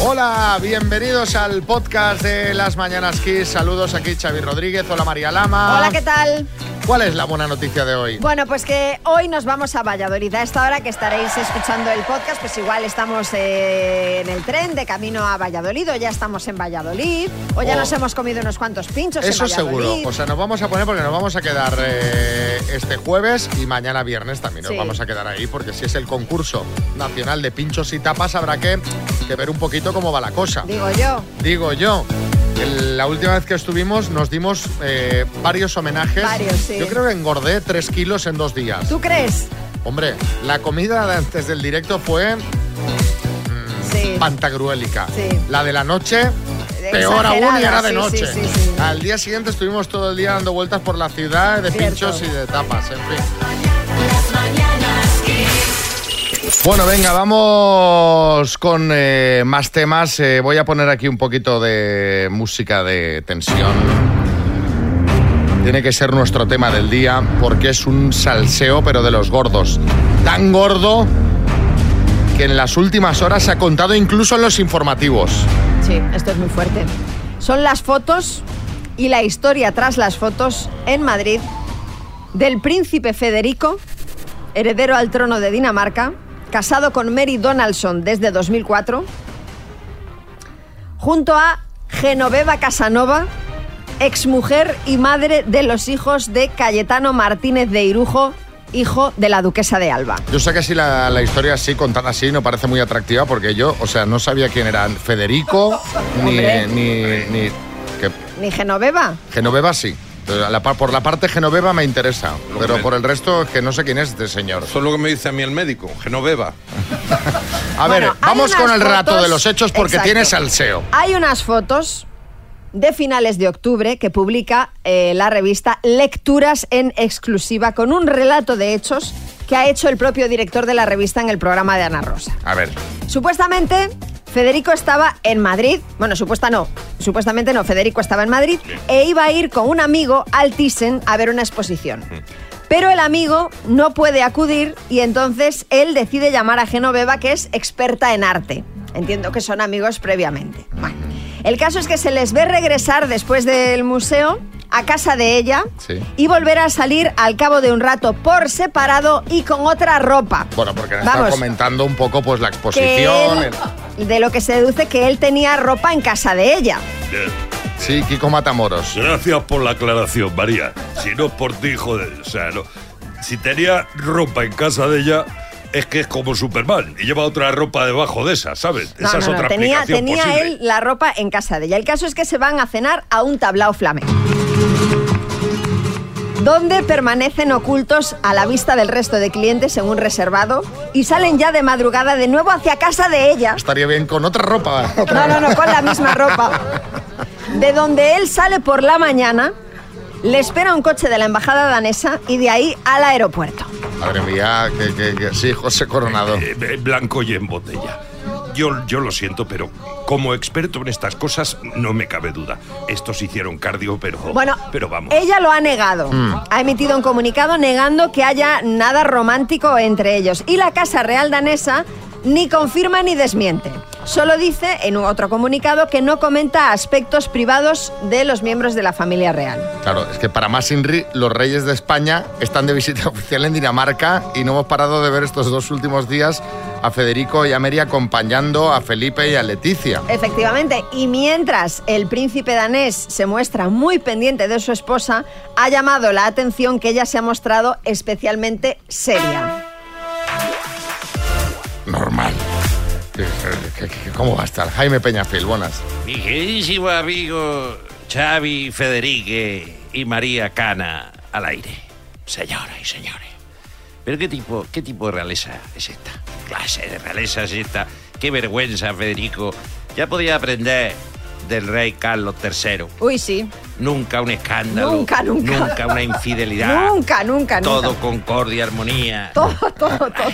Hola, bienvenidos al podcast de Las Mañanas Kiss. Saludos aquí Xavi Rodríguez. Hola María Lama. Hola, ¿qué tal? ¿Cuál es la buena noticia de hoy? Bueno, pues que hoy nos vamos a Valladolid. A esta hora que estaréis escuchando el podcast, pues igual estamos eh, en el tren de camino a Valladolid, o ya estamos en Valladolid, o ya Oh. nos hemos comido unos cuantos pinchos Eso en seguro. O sea, nos vamos a poner porque nos vamos a quedar eh, este jueves y mañana viernes también nos Sí. vamos a quedar ahí porque si es el concurso nacional de pinchos y tapas habrá que, que ver un poquito cómo va la cosa. Digo yo. Digo yo. La última vez que estuvimos nos dimos eh, varios homenajes. Varios, sí. Yo creo que engordé tres kilos en dos días. ¿Tú crees? Hombre, la comida de antes del directo fue Sí. pantagruélica. Sí. La de la noche, peor aún y era de sí, noche. sí, sí, sí. Al día siguiente estuvimos todo el día dando vueltas por la ciudad de Cierto. pinchos y de tapas, en fin. Bueno, venga, vamos con eh, más temas. Eh, voy a poner aquí un poquito de música de tensión. Tiene que ser nuestro tema del día porque es un salseo, pero de los gordos. Tan gordo que en las últimas horas se ha contado incluso en los informativos. Sí, esto es muy fuerte. Son las fotos y la historia tras las fotos en Madrid del príncipe Federico, heredero al trono de Dinamarca, casado con Mary Donaldson desde 2004, junto a Genoveva Casanova, exmujer y madre de los hijos de Cayetano Martínez de Irujo, hijo de la duquesa de Alba. Yo sé que si la, la historia así, contada así, no parece muy atractiva porque yo, o sea, no sabía quién eran Federico ni, Ni Genoveva. Genoveva sí. Pero la par- por la parte Genoveva me interesa, pero por el resto es que no sé quién es este señor. Eso es lo que me dice a mí el médico, Genoveva. A ver, vamos con el fotos- de los hechos porque Exacto. tiene salseo. Hay unas fotos de finales de octubre que publica eh, la revista Lecturas en exclusiva con un relato de hechos que ha hecho el propio director de la revista en el programa de Ana Rosa. A ver, Supuestamente, Federico estaba en Madrid. Bueno, supuesta no. Supuestamente no. Federico estaba en Madrid e iba a ir con un amigo al Thyssen a ver una exposición. Pero el amigo no puede acudir y entonces él decide llamar a Genoveva, que es experta en arte. Entiendo que son amigos previamente. Bueno, el caso es que se les ve regresar después del museo a casa de ella Sí. y volver a salir al cabo de un rato por separado y con otra ropa. bueno, porque nos está Vamos, comentando un poco pues la exposición. él- de lo que se deduce que él tenía ropa en casa de ella. el- Sí, Kiko Matamoros. Gracias por la aclaración, María. Si no es por ti, joder, o sea, no. Si tenía ropa en casa de ella, es que es como Superman y lleva otra ropa debajo de esa, ¿sabes? No, esa no, es no, otra tenía, explicación tenía posible. él la ropa en casa de ella. El caso es que se van a cenar a un tablao flamenco. Donde permanecen ocultos a la vista del resto de clientes en un reservado y salen ya de madrugada de nuevo hacia casa de ella. Estaría bien con otra ropa. No, no, no, con la misma ropa. De donde él sale por la mañana, le espera un coche de la embajada danesa y de ahí al aeropuerto. Madre mía, que, que- que- sí, José Coronado. Eh, eh, blanco y en botella. Yo, yo lo siento, pero como experto en estas cosas, no me cabe duda. Estos hicieron cardio, pero. Bueno, pero vamos. ella lo ha negado. Ha emitido un comunicado negando que haya nada romántico entre ellos. Y la Casa Real danesa ni confirma ni desmiente. Solo dice en otro comunicado que no comenta aspectos privados de los miembros de la familia real. Claro, es que para más Inri, los reyes de España están de visita oficial en Dinamarca y no hemos parado de ver estos dos últimos días a Federico y a Mary acompañando a Felipe y a Leticia. Efectivamente, y mientras el príncipe danés se muestra muy pendiente de su esposa, ha llamado la atención que ella se ha mostrado especialmente seria. ¿Cómo va a estar? Jaime Peñafil, buenas. Mi queridísimo amigo Xavi Federique y María Cana al aire. Señoras y señores. Pero qué tipo, qué tipo de realeza es esta. ¿Qué clase de realeza es esta. Qué vergüenza, Federico. Ya podía aprender del rey Carlos III. Uy, sí. Nunca un escándalo. Nunca, nunca. Nunca una infidelidad. Nunca, nunca, Todo nunca. concordia y armonía. Todo, todo, todo.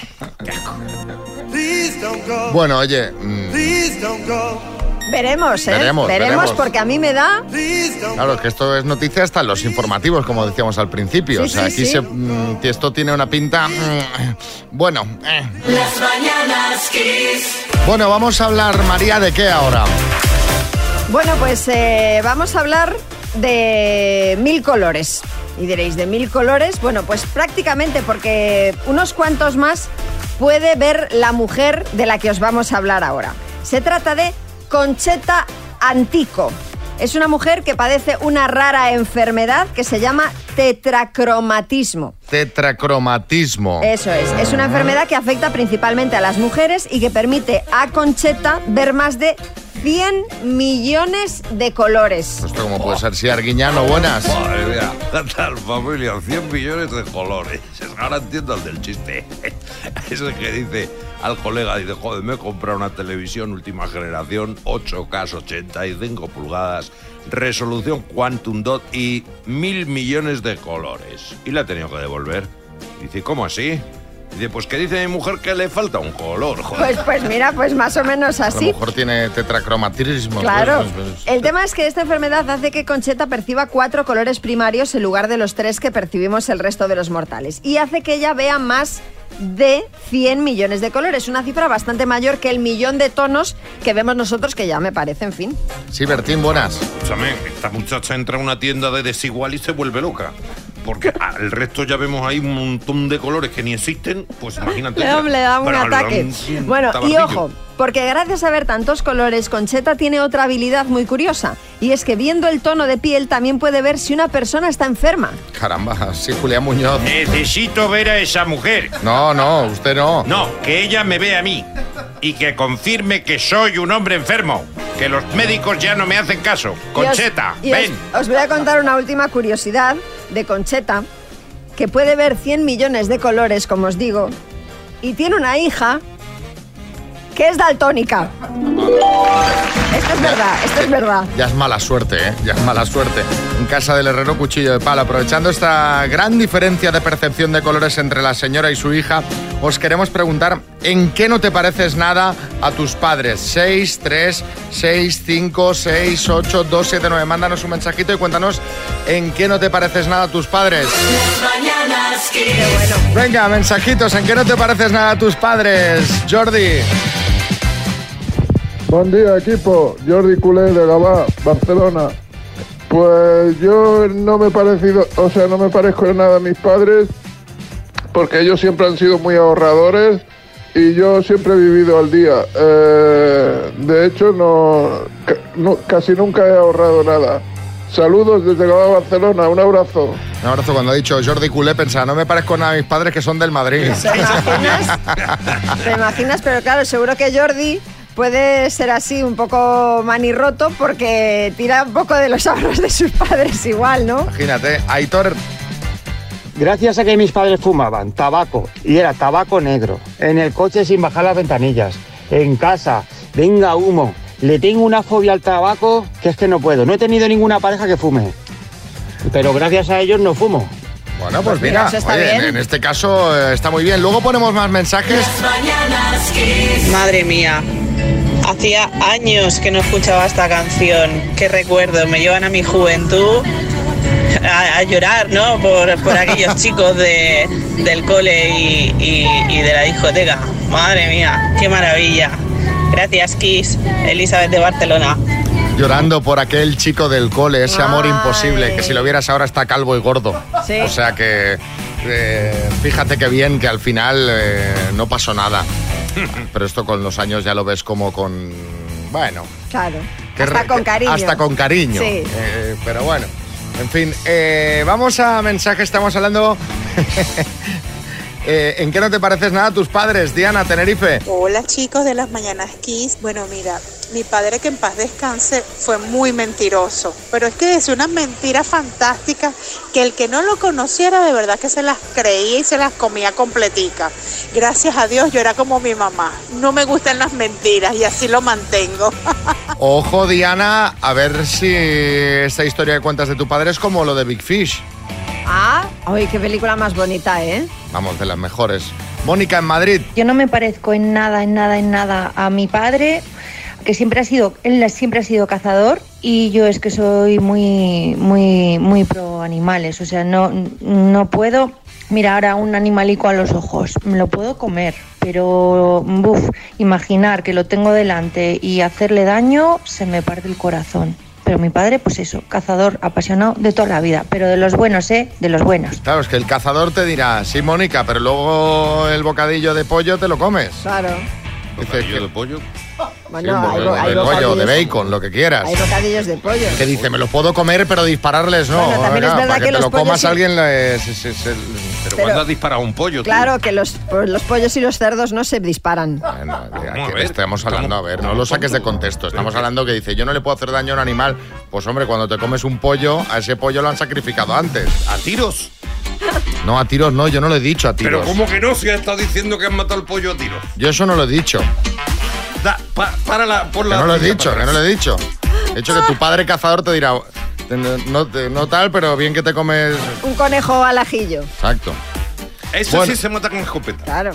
Bueno, oye, mm, Veremos, ¿eh? Veremos, veremos. porque a mí me da... Claro, es que esto es noticia hasta en los informativos, como decíamos al principio. Sí, o sea, sí, aquí sí. se, mm, esto tiene una pinta... mm, bueno, eh. Las mañanas Kiss. bueno, vamos a hablar, María, ¿de qué ahora? Bueno, pues eh, vamos a hablar de mil colores. Y diréis, ¿de mil colores? Bueno, pues prácticamente porque unos cuantos más puede ver la mujer de la que os vamos a hablar ahora. Se trata de Concheta Antico. Es una mujer que padece una rara enfermedad que se llama tetracromatismo. Tetracromatismo. Eso es, es una enfermedad que afecta principalmente a las mujeres y que permite a Concheta ver más de 100 millones de colores. Esto como puede ser, si Arguiñano, buenas. Madre mía, tal familia, 100 millones de colores. Ahora entiendo el del chiste. Ese que dice al colega, dice, joder, me he comprado una televisión última generación, 8K 85 pulgadas, resolución Quantum Dot y mil millones de colores. Y la he tenido que devolver. Dice, ¿cómo así? Dice, pues que dice mi mujer que le falta un color, joder. Pues, pues mira, pues más o menos A lo así. mejor tiene tetracromatismo. Claro. pues, pues, pues. El tema es que esta enfermedad hace que Concheta perciba cuatro colores primarios en lugar de los tres que percibimos el resto de los mortales. Y hace que ella vea más de 100 millones de colores. Una cifra bastante mayor que el millón de tonos que vemos nosotros, que ya me parece, en fin. Sí, Bertín, buenas. Escúchame, esta muchacha entra a una tienda de desigual y se vuelve loca. Porque al resto ya vemos ahí un montón de colores que ni existen, pues imagínate. Da, le da un ataque. un- un Bueno, y ojo, porque gracias a ver tantos colores, Concheta tiene otra habilidad muy curiosa. Y es que viendo el tono de piel también puede ver si una persona está enferma. Caramba, sí, Julián Muñoz. Necesito ver a esa mujer. No, no, usted no. No, que ella me vea a mí y que confirme que soy un hombre enfermo. Que los médicos ya no me hacen caso. Y os- Concheta, y os- ven. Os, voy a contar una última curiosidad de Concheta, que puede ver 100 millones de colores, como os digo, y tiene una hija que es daltónica. Esto es verdad, esto es verdad. Ya es mala suerte, ¿eh? Ya es mala suerte. En casa del herrero cuchillo de palo. Aprovechando esta gran diferencia de percepción de colores entre la señora y su hija, os queremos preguntar ¿en qué no te pareces nada a tus padres? 6, 3, 6, 5, 6, 8, 2, 7, 9. Mándanos un mensajito y cuéntanos en qué no te pareces nada a tus padres. Venga, mensajitos, ¿en qué no te pareces nada a tus padres? Jordi. Buen día, equipo. Jordi Culé de Gabá, Barcelona. Pues yo no me he parecido, o sea, no me parezco en nada a mis padres, porque ellos siempre han sido muy ahorradores y yo siempre he vivido al día. Eh, de hecho, no, ca- no- casi nunca he ahorrado nada. Saludos desde Gabá, Barcelona. Un abrazo. Un abrazo cuando ha dicho Jordi Culé, pensaba, no me parezco nada a mis padres que son del Madrid. ¿Te imaginas? ¿Te imaginas? Pero claro, seguro que Jordi puede ser así un poco manirroto porque tira un poco de los ahorros de sus padres igual, ¿no? Imagínate, Aitor, Gracias a que mis padres fumaban tabaco y era tabaco negro, en el coche sin bajar las ventanillas, en casa, venga humo, le tengo una fobia al tabaco que es que no puedo. No he tenido ninguna pareja que fume, pero gracias a ellos no fumo. Bueno, pues, Pues mira, mira, oye, en- bien. en este caso eh, está muy bien. Luego ponemos más mensajes. Madre mía, hacía años que no escuchaba esta canción. Qué recuerdo, me llevan a mi juventud a, a llorar, ¿no? Por, por aquellos chicos de, del cole y, y- y de la discoteca. Madre mía, qué maravilla. Gracias, Kiss. Elizabeth de Barcelona. Llorando por aquel chico del cole, ese amor Ay. imposible, que si lo vieras ahora está calvo y gordo. Sí. O sea que eh, fíjate que bien que al final eh, no pasó nada. Pero esto con los años ya lo ves como con... Bueno, Claro. que Hasta re- con cariño. Hasta con cariño. Sí. Eh, pero bueno, en fin, eh, vamos a mensaje, estamos hablando... Eh, ¿En qué no te pareces nada a tus padres, Diana, Tenerife? Hola chicos de las Mañanas Kiss. Bueno, mira, mi padre que en paz descanse fue muy mentiroso, pero es que es una mentira fantástica que el que no lo conociera de verdad que se las creía y se las comía completica. Gracias a Dios yo era como mi mamá. No me gustan las mentiras y así lo mantengo. Ojo, Diana, a ver si esta historia que cuentas de tu padre es como lo de Big Fish. Ah, ay, qué película más bonita, ¿eh? Vamos, de las mejores. Mónica en Madrid. Yo no me parezco en nada, en nada, en nada a mi padre. que siempre ha sido, él siempre ha sido cazador y yo es que soy muy, muy, muy pro animales, o sea, no, no puedo mirar a un animalico a los ojos, me lo puedo comer, pero buf, imaginar que lo tengo delante y hacerle daño, se me parte el corazón. Pero mi padre, pues eso, cazador apasionado de toda la vida, pero de los buenos, ¿eh? De los buenos. Claro, es que el cazador te dirá, sí, Mónica, pero luego el bocadillo de pollo te lo comes. Claro. Dice de pollo? Sí, un bo- de pollo, de bacon, lo que quieras. Hay bocadillos de pollo. Que dice, me lo puedo comer, pero dispararles no. Bueno, también es verdad para que, que te los lo pollos comas alguien le- es- es- es el- Pero, Pero- ¿cuándo has disparado un pollo? tú? Claro que los, pues, los pollos y los cerdos no se disparan. Aquí estamos hablando, a ver, no lo saques de contexto. Estamos hablando que dice, yo no le puedo hacer daño a un animal. Pues hombre, cuando te comes un pollo, a ese pollo lo han sacrificado antes. ¿A tiros? No, a tiros no, yo no lo he dicho a Pero tiros. ¿cómo que no? Si has estado diciendo que has matado al pollo a tiros. Yo eso no lo he dicho. Da, pa- para la, por Que la no lo he dicho, que no lo he dicho. He dicho que tu padre cazador te dirá, "Te- no, no tal, pero bien que te comes... Un conejo al ajillo. Exacto. Eso Bueno. sí se mata con escopeta. Claro.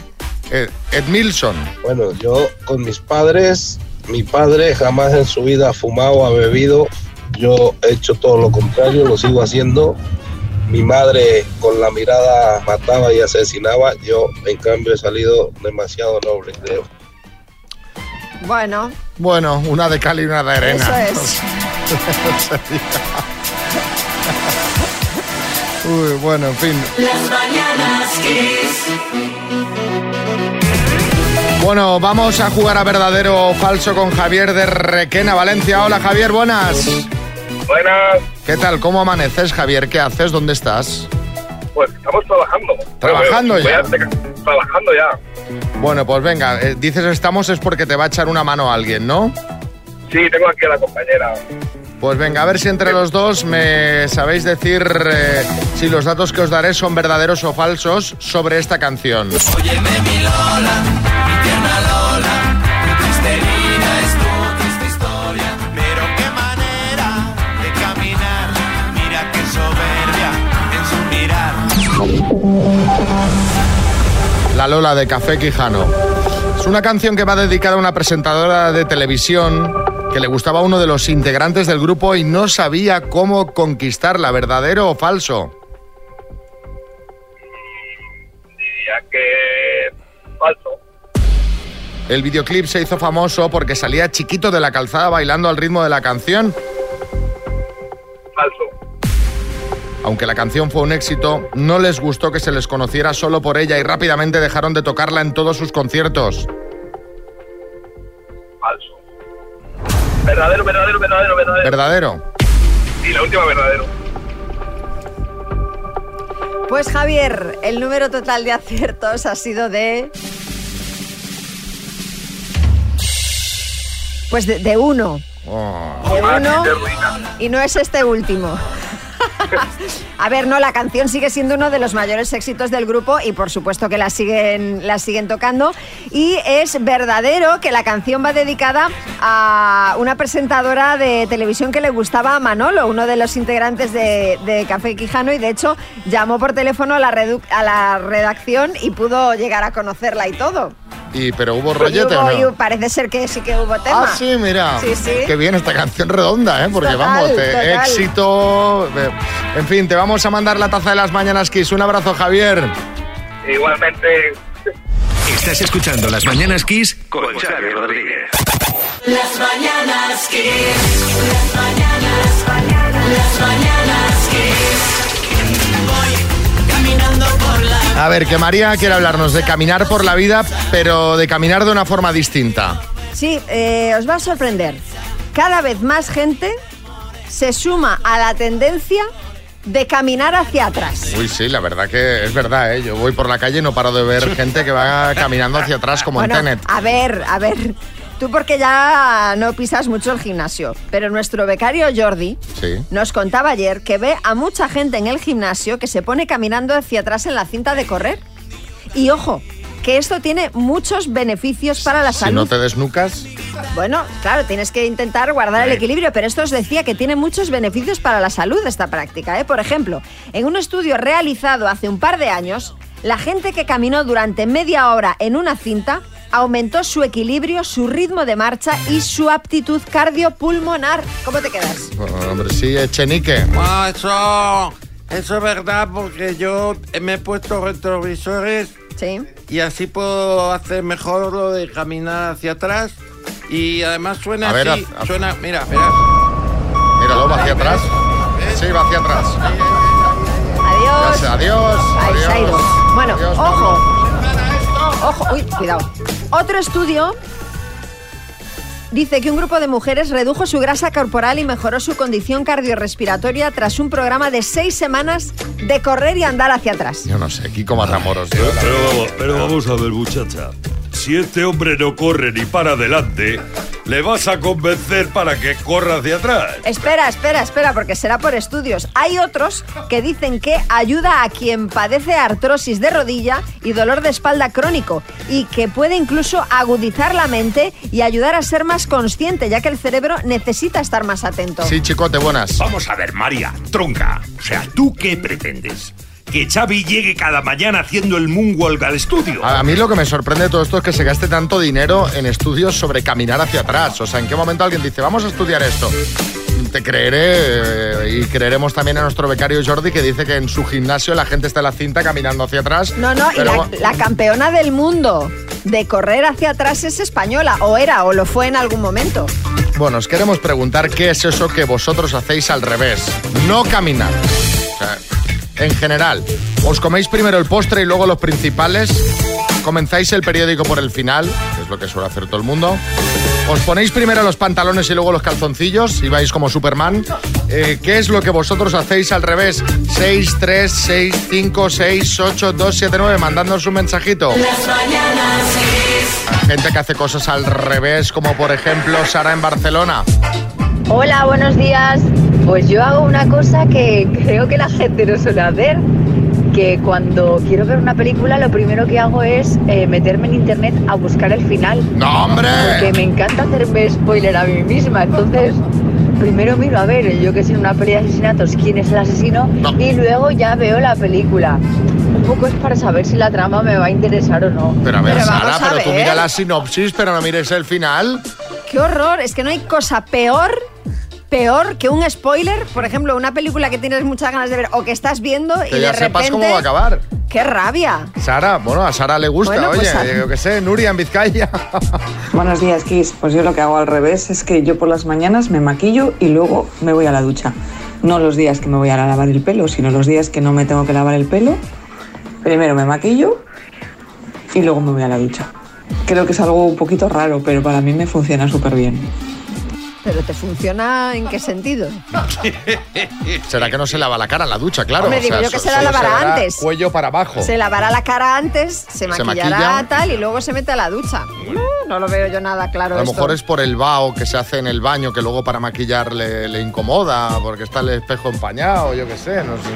Ed, Ed Milson. Bueno, yo con mis padres, mi padre jamás en su vida ha fumado, ha bebido. Yo he hecho todo lo contrario, lo sigo haciendo. Mi madre con la mirada mataba y asesinaba. Yo, en cambio, he salido demasiado noble, creo. Bueno, Bueno, una de cal y una de arena. eso es. Uy, bueno, en fin. Las mañanas Kiss. Bueno, vamos a jugar a verdadero o falso con Javier de Requena, Valencia. Hola Javier, buenas. Buenas, ¿Qué tal? ¿Cómo amaneces, Javier? ¿Qué haces? ¿Dónde estás? pues estamos trabajando. ¿Trabajando ya? a- Trabajando ya. Bueno, pues venga, eh, dices estamos es porque te va a echar una mano alguien, ¿no? Sí, tengo aquí a la compañera. Pues venga, a ver si entre los dos me sabéis decir eh, si los datos que os daré son verdaderos o falsos sobre esta canción. Óyeme mi Lola, mi tierna Lola, Lola de Café Quijano. Es una canción que va dedicada a una presentadora de televisión que le gustaba a uno de los integrantes del grupo y no sabía cómo conquistarla, verdadero o falso. Diría que falso. El videoclip se hizo famoso porque salía chiquito de la calzada bailando al ritmo de la canción. Falso. Aunque la canción fue un éxito, no les gustó que se les conociera solo por ella y rápidamente dejaron de tocarla en todos sus conciertos. Falso. Verdadero, verdadero, verdadero, verdadero. ¿Verdadero? Sí, la última verdadero. Pues Javier, el número total de aciertos ha sido de... Pues de, de uno. Oh. De uno. Y no es este último. A ver, no, la canción sigue siendo uno de los mayores éxitos del grupo y por supuesto que la siguen, la siguen tocando. Y es verdadero que la canción va dedicada a una presentadora de televisión que le gustaba a Manolo, uno de los integrantes de, Café Quijano, y de hecho llamó por teléfono a la, a la redacción y pudo llegar a conocerla y todo. Y, pero hubo rollete, hubo- ¿o y no? parece ser que sí que hubo tema. Ah, sí, mira. Sí, sí. Qué bien esta canción redonda, ¿eh? Porque Total, vamos, te- total. éxito. eh, En fin, te vamos a mandar la taza de las mañanas Kiss. Un abrazo, Javier. Igualmente. Estás escuchando Las Mañanas Kiss con Xavi Rodríguez. Las mañanas Kiss. Las mañanas, las mañanas Kiss. Voy caminando por la A ver, que María quiere hablarnos de caminar por la vida, pero de caminar de una forma distinta. Sí, eh, os va a sorprender. Cada vez más gente se suma a la tendencia de caminar hacia atrás. Uy, sí, la verdad que es verdad, ¿eh? Yo voy por la calle y no paro de ver gente que va caminando hacia atrás como Bueno, en Tenet. a ver, a ver. Tú porque ya no pisas mucho el gimnasio, pero nuestro becario Jordi Sí. nos contaba ayer que ve a mucha gente en el gimnasio que se pone caminando hacia atrás en la cinta de correr. Y ojo, que esto tiene muchos beneficios para la Si salud. no te desnucas, Bueno, claro, tienes que intentar guardar el equilibrio, pero esto os decía que tiene muchos beneficios para la salud esta práctica. ¿eh? Por ejemplo, en un estudio realizado hace un par de años, la gente que caminó durante media hora en una cinta aumentó su equilibrio, su ritmo de marcha y su aptitud cardiopulmonar. ¿Cómo te quedas? Bueno, hombre, sí, Echenique. Ah, eso, eso es verdad porque yo me he puesto retrovisores Sí. y así puedo hacer mejor lo de caminar hacia atrás y además suena A ver, así, haz- haz- suena, mira, mira. Míralo, va hacia atrás. Sí, va hacia atrás. Adiós. Sé, adiós. Ahí se ha adiós. ido. Bueno, Adiós, ojo. Ojo, uy, cuidado. Otro estudio dice que un grupo de mujeres redujo su grasa corporal y mejoró su condición cardiorrespiratoria tras un programa de seis semanas de correr y andar hacia atrás. Yo no sé, Kiko Matamoros. Pero, pero vamos, pero vamos a ver, muchacha. Si este hombre no corre ni para adelante, le vas a convencer para que corra hacia atrás. Espera, espera, espera, porque será por estudios. Hay otros que dicen que ayuda a quien padece artrosis de rodilla y dolor de espalda crónico y que puede incluso agudizar la mente y ayudar a ser más consciente, ya que el cerebro necesita estar más atento. Sí, chicote, buenas. Vamos a ver, María, tronca. O sea, ¿tú qué pretendes? ¿Que Xavi llegue cada mañana haciendo el moonwalk al estudio? A mí lo que me sorprende de todo esto es que se gaste tanto dinero en estudios sobre caminar hacia atrás. O sea, ¿en qué momento alguien dice, vamos a estudiar esto? Te creeré eh, y creeremos también a nuestro becario Jordi que dice que en su gimnasio la gente está en la cinta caminando hacia atrás. No, no, y la, la campeona del mundo de correr hacia atrás es española, o era, o lo fue en algún momento. Bueno, os queremos preguntar qué es eso que vosotros hacéis al revés. No caminar. O sea, en general, ¿os coméis primero el postre y luego los principales? ¿Comenzáis el periódico por el final? Que es lo que suele hacer todo el mundo. ¿Os ponéis primero los pantalones y luego los calzoncillos y vais como Superman? Eh, ¿Qué es lo que vosotros hacéis al revés? 6, 3, 6, 5, 6, 8, 2, 7, 9. Mandándonos un mensajito. Las mañanas. Gente que hace cosas al revés, como por ejemplo Sara en Barcelona. Hola, buenos días. Pues yo hago una cosa que creo que la gente no suele hacer, que cuando quiero ver una película lo primero que hago es eh, meterme en internet a buscar el final. ¡No, hombre! Porque me encanta hacerme spoiler a mí misma, entonces primero miro a ver, yo que sé, en una peli de asesinatos, quién es el asesino y luego ya veo la película. Un poco es para saber si la trama me va a interesar o no. Pero a ver, Pero Sara, vamos a pero tú mira la sinopsis, pero no mires el final. ¡Qué horror! Es que no hay cosa peor, peor que un spoiler. Por ejemplo, una película que tienes muchas ganas de ver o que estás viendo y Que de ya repente... sepas cómo va a acabar. ¡Qué rabia! Sara, bueno, a Sara le gusta, Bueno, pues oye, a- yo qué sé, Nuria en Vizcaya. Buenos días, Kiss. Pues yo lo que hago al revés es que yo por las mañanas me maquillo y luego me voy a la ducha. No los días que me voy a lavar el pelo, sino los días que no me tengo que lavar el pelo. Primero me maquillo y luego me voy a la ducha. Creo que es algo un poquito raro, pero para mí me funciona súper bien. ¿Pero te funciona en qué sentido? Será que no se lava la cara en la ducha, claro. Hombre, digo yo que se la lavará antes. Cuello para abajo. Se lavará la cara antes, se maquillará maquilla. tal y luego se mete a la ducha. No, no lo veo yo nada claro A lo mejor es por el vaho que se hace en el baño que luego para maquillar le, le incomoda, porque está el espejo empañado, yo qué sé, no sé.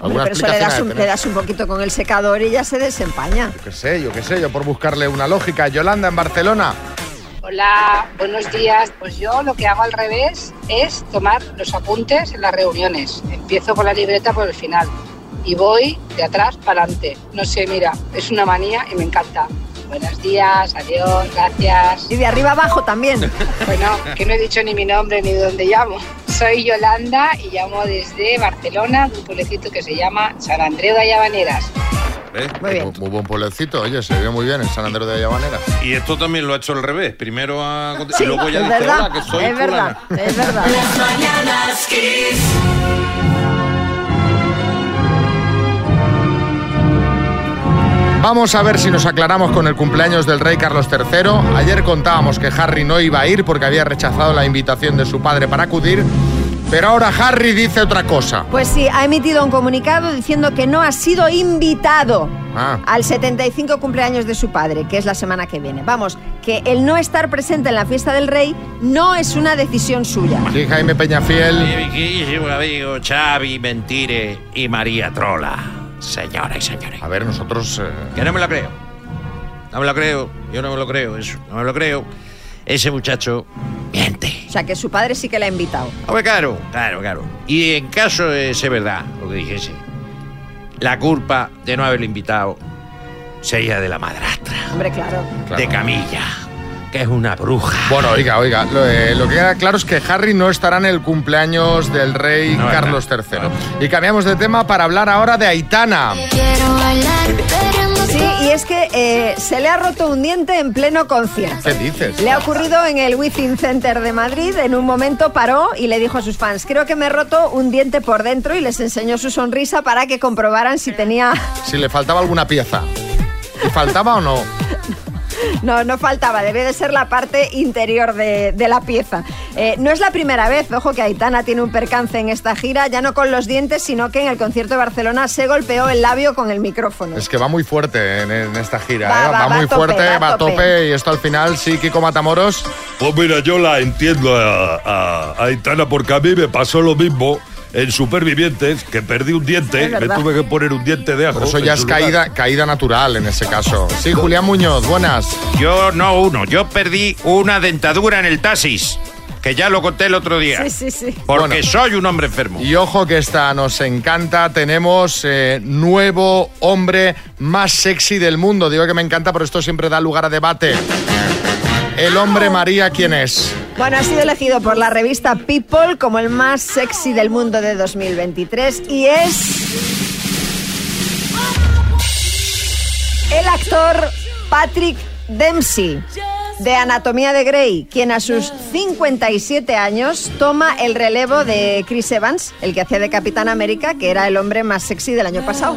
Hombre, pero eso das, un, le das un poquito con el secador y ya se desempaña. Yo qué sé, yo qué sé, yo por buscarle una lógica. Yolanda en Barcelona. Hola, buenos días. Pues yo lo que hago al revés es tomar los apuntes en las reuniones. Empiezo con la libreta por el final y voy de atrás para adelante. No sé, mira, es una manía y me encanta. Buenos días, adiós, gracias. Y de arriba abajo también. Bueno, que no he dicho ni mi nombre ni de dónde llamo. Soy Yolanda y llamo desde Barcelona, de un pueblecito que se llama San Andreu de Ayabaneras. Muy bien. Muy, buen pueblecito, oye, se ve muy bien en San Andrés de Ayabanera. Y esto también lo ha hecho al revés. Primero ha... Sí, y luego ya dice, verdad, hola, que soy es verdad, fulana". es verdad. Las mañanas Kiss. Vamos a ver si nos aclaramos con el cumpleaños del rey Carlos III. Ayer contábamos que Harry no iba a ir porque había rechazado la invitación de su padre para acudir, pero ahora Harry dice otra cosa. Pues sí, ha emitido un comunicado diciendo que no ha sido invitado Ah, al 75 cumpleaños de su padre, que es la semana que viene. Vamos, que el no estar presente en la fiesta del rey no es una decisión suya. sí, Jaime Peñafiel. Mi queridísimo amigo Xavi Mentire y María Trola. Señoras y señores. A ver, nosotros... eh, Que no me lo creo. No me lo creo. Yo no me lo creo eso. No me lo creo. Ese muchacho miente. O sea, que su padre sí que la ha invitado. Hombre, claro, claro, claro. Y en caso de ser verdad lo que dijese, la culpa de no haberlo invitado sería de la madrastra, Hombre, claro. de Camilla, que es una bruja. Bueno, oiga, oiga, lo, eh, lo que queda claro es que Harry no estará en el cumpleaños del rey No, Carlos III. Y cambiamos de tema para hablar ahora de Aitana. Sí, y es que eh, se le ha roto un diente en pleno concierto. ¿Qué dices? Le ha ocurrido en el Within Center de Madrid. En un momento paró y le dijo a sus fans: Creo que me he roto un diente por dentro y les enseñó su sonrisa para que comprobaran si tenía. Si le faltaba alguna pieza. ¿Y faltaba o no? No, no faltaba, debe de ser la parte interior de, de la pieza. Eh, no es la primera vez, ojo, que Aitana tiene un percance en esta gira, ya no con los dientes, sino que en el concierto de Barcelona se golpeó el labio con el micrófono. Es que va muy fuerte en, en esta gira, Va, ¿eh? va, va muy tope, fuerte, va a va a tope. tope y esto al final, sí, Kiko Matamoros. Pues mira, yo la entiendo a, a- a Aitana porque a mí me pasó lo mismo en Supervivientes, que perdí un diente, me tuve que poner un diente de ajo. Pero eso ya es caída, caída natural en ese caso. Sí, Julián Muñoz, buenas. Yo no uno, yo perdí una dentadura en el taxis, que ya lo conté el otro día. Sí, sí, sí. Porque soy un hombre enfermo. Y ojo que esta nos encanta, tenemos eh, nuevo hombre más sexy del mundo. Digo que me encanta, pero esto siempre da lugar a debate. El hombre María, ¿quién es? Bueno, ha sido elegido por la revista People como el más sexy del mundo de 2023 y es el actor Patrick Dempsey de Anatomía de Grey, quien a sus 57 años toma el relevo de Chris Evans, el que hacía de Capitán América, que era el hombre más sexy del año pasado.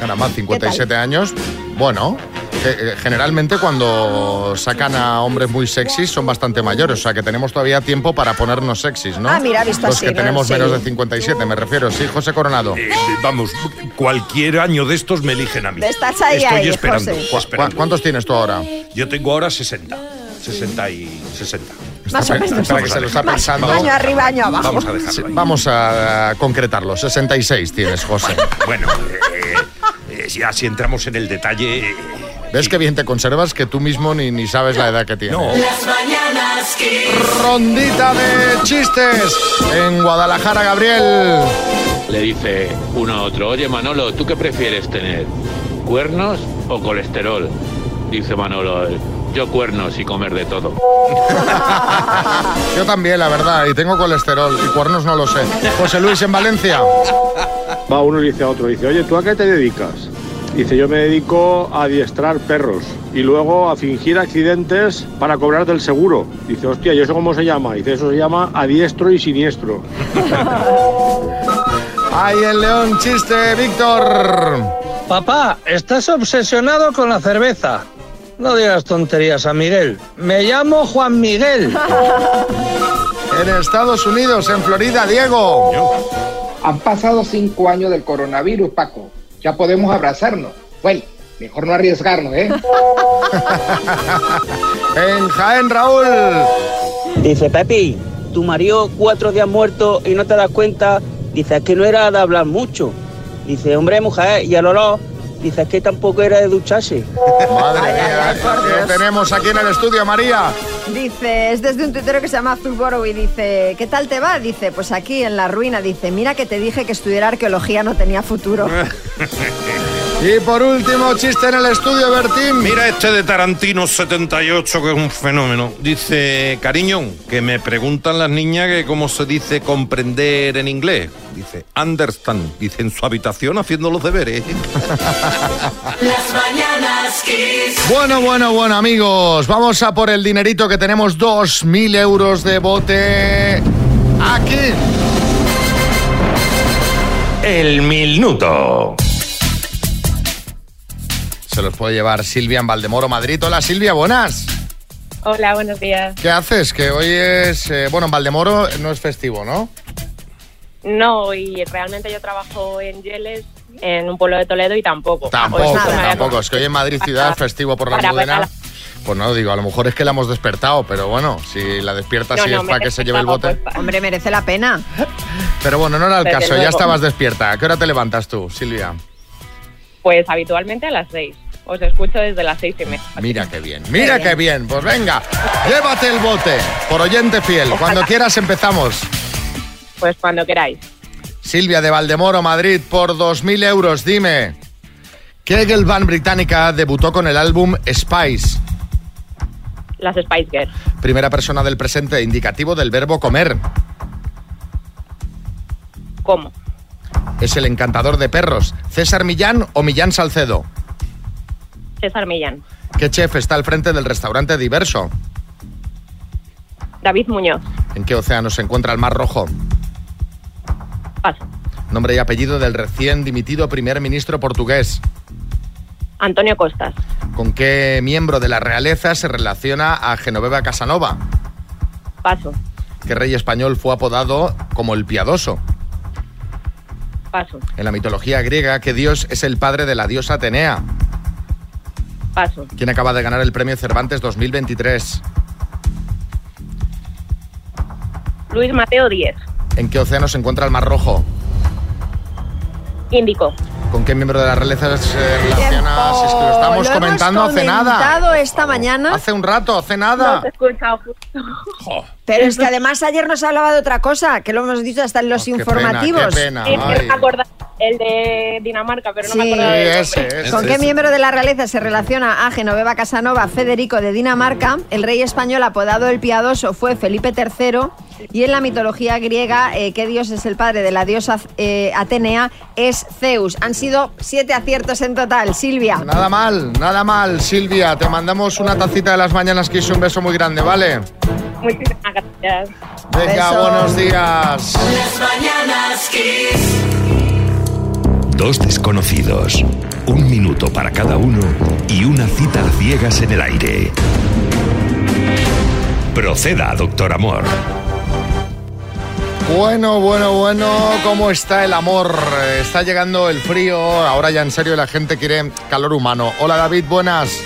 Caramba, 57 años. Bueno, eh, generalmente cuando sacan a hombres muy sexys son bastante mayores, o sea que tenemos todavía tiempo para ponernos sexys, ¿no? Ah, mira, visto Los así, que ¿no? tenemos Sí. menos de 57, me refiero. Sí, José Coronado. Eh, vamos, cualquier año de estos me eligen a mí. Estás ahí, Estoy ahí, esperando, José. ¿Cu- esperando. cu- ¿Cuántos tienes tú ahora? Yo tengo ahora 60. 60 y 60. Más o menos. Espera, que se lo está Más- pensando. Año arriba, año abajo. Vamos a dejarlo ahí. vamos a concretarlo. 66 tienes, José. Bueno, eh, eh, ya si entramos en el detalle... eh, ¿Ves qué bien te conservas que tú mismo ni, ni sabes la edad que tienes? No. Las mañanas. Rondita de chistes en Guadalajara, Gabriel. Le dice uno a otro, oye Manolo, ¿tú qué prefieres tener? ¿Cuernos o colesterol? Dice Manolo, yo cuernos y comer de todo. Yo también, la verdad, y tengo colesterol y cuernos no lo sé. José Luis en Valencia. Va uno y dice a otro, dice, oye, ¿tú a qué te dedicas? Dice, yo me dedico a adiestrar perros y luego a fingir accidentes para cobrar del seguro. Dice, hostia, ¿y eso cómo se llama? Dice, eso se llama adiestro y siniestro. Ahí en León, chiste, Víctor. Papá, estás obsesionado con la cerveza. No digas tonterías a Miguel. Me llamo Juan Miguel. En Estados Unidos, en Florida, Diego. Han pasado cinco años del coronavirus, Paco. Ya podemos abrazarnos. Bueno, mejor no arriesgarnos, ¿eh? En Jaén, Raúl. Dice, Pepi, tu marido cuatro días muerto y no te das cuenta. Dice, es que no era de hablar mucho. Dice, hombre, mujer, y el olor. Dice, es que tampoco era de ducharse. Madre mía, ¿qué tenemos aquí en el estudio, María? Dice, es desde un tuitero que se llama Zuboro y dice, ¿qué tal te va? Dice, pues aquí en la ruina. Dice, mira que te dije que estudiar arqueología no tenía futuro. Y por último, chiste en el estudio, Bertín. Mira este de Tarantino 78, que es un fenómeno. Dice, cariño, que me preguntan las niñas que cómo se dice comprender en inglés. Dice, understand. Dice, en su habitación haciendo los deberes. Las mañanas Kiss. Bueno, bueno, bueno, amigos. Vamos a por el dinerito que tenemos 2.000 euros de bote aquí. El minuto. Se los puede llevar Silvia en Valdemoro, Madrid. Hola, Silvia, buenas. Hola, buenos días. ¿Qué haces? Que hoy es... eh, bueno, en Valdemoro no es festivo, ¿no? No, y realmente yo trabajo en Yeles, en un pueblo de Toledo, y tampoco. Tampoco, Pues nada, tampoco. Es que hoy en Madrid ciudad es festivo por la Almudena. Pues no, digo, a lo mejor es que la hemos despertado, pero bueno, si la despierta No, sí no, es para que se lleve el bote. Hombre, merece la pena. Pero bueno, no era el Desde caso, ya estabas despierta. ¿A qué hora te levantas tú, Silvia? Pues habitualmente a las seis. Os escucho desde las seis y media. Mira qué bien, mira Qué qué bien. Pues venga, llévate el bote por oyente fiel. Cuando quieras empezamos. Pues cuando queráis. Silvia de Valdemoro, Madrid, por 2.000 euros, dime, ¿Qué girl band británica debutó con el álbum Spice? Las Spice Girls. Primera persona del presente indicativo del verbo comer. ¿Cómo? Es el encantador de perros. ¿César Millán o Millán Salcedo? César Millán. ¿Qué chef está al frente del restaurante Diverso? David Muñoz. ¿En qué océano se encuentra el Mar Rojo? Paso. Nombre y apellido del recién dimitido primer ministro portugués. Antonio Costas. ¿Con qué miembro de la realeza se relaciona a Genoveva Casanova? Paso. ¿Qué rey español fue apodado como el piadoso? Paso. En la mitología griega, ¿qué dios es el padre de la diosa Atenea? Paso. ¿Quién acaba de ganar el premio Cervantes 2023? Luis Mateo Díez. ¿En qué océano se encuentra el Mar Rojo? Índico. ¿Con qué miembro de la realeza se relaciona? Si es que lo estamos Lo comentando hemos hace nada. comentado esta mañana. Hace un rato, hace No nada. te he escuchado justo. Pero es que además ayer nos hablaba de otra cosa, que lo hemos dicho hasta en los Oh, qué informativos. pena, qué pena. Ay. Me. El de Dinamarca, pero no me Sí. acordaba del ese, nombre. ese, ¿Con qué ese. miembro de la realeza se relaciona a Genoveva Casanova, Federico de Dinamarca? El rey español apodado el Piadoso fue Felipe III. Y en la mitología griega, eh, ¿qué dios es el padre de la diosa eh, Atenea? Es Zeus. Han sido siete aciertos en total. Silvia. Nada mal, nada mal, Silvia. Te mandamos una tacita de las mañanas que hizo un beso muy grande, ¿vale? Muchísimas gracias. Venga, Beso. buenos días. Las mañanas Kiss. Dos desconocidos, un minuto para cada uno y una cita a ciegas en el aire. Proceda, doctor Amor. Bueno, bueno, bueno, ¿cómo está el amor? Está llegando el frío, ahora ya en serio la gente quiere calor humano. Hola David, buenas.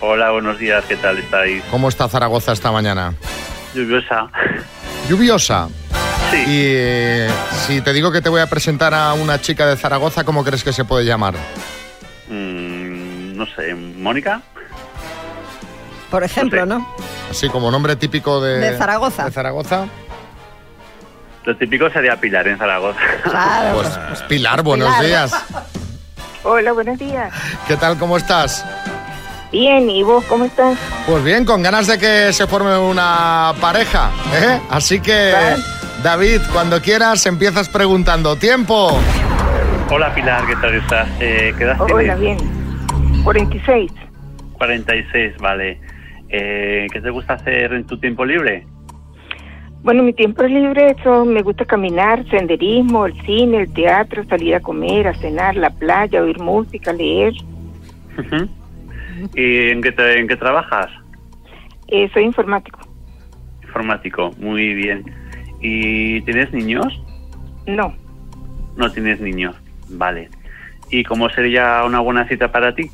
Hola, buenos días, ¿qué tal estáis? ¿Cómo está Zaragoza esta mañana? Lluviosa. Lluviosa. Sí. Y eh, si te digo que te voy a presentar a una chica de Zaragoza, ¿cómo crees que se puede llamar? Mm, no sé, ¿Mónica? Por ejemplo, ¿no? Así como nombre típico de, De Zaragoza. de Zaragoza. Lo típico sería Pilar en Zaragoza. Claro. Pues, pues Pilar, buenos Pilar. días. Hola, buenos días. ¿Qué tal? ¿Cómo estás? Bien, ¿y vos cómo estás? Pues bien, con ganas de que se forme una pareja. ¿eh? Así que, David, cuando quieras empiezas preguntando. ¡Tiempo! Hola Pilar, ¿qué tal estás? Eh, ¿Qué edad Hola, tienes? bien. 46. 46, vale. Eh, ¿Qué te gusta hacer en tu tiempo libre? Bueno, mi tiempo libre, eso me gusta caminar, senderismo, el cine, el teatro, salir a comer, a cenar, la playa, oír música, leer. ¿Y en qué, te- en qué trabajas? Eh, soy informático. Informático, muy bien. ¿Y tienes niños? No. No tienes niños, vale. ¿Y cómo sería una buena cita para ti?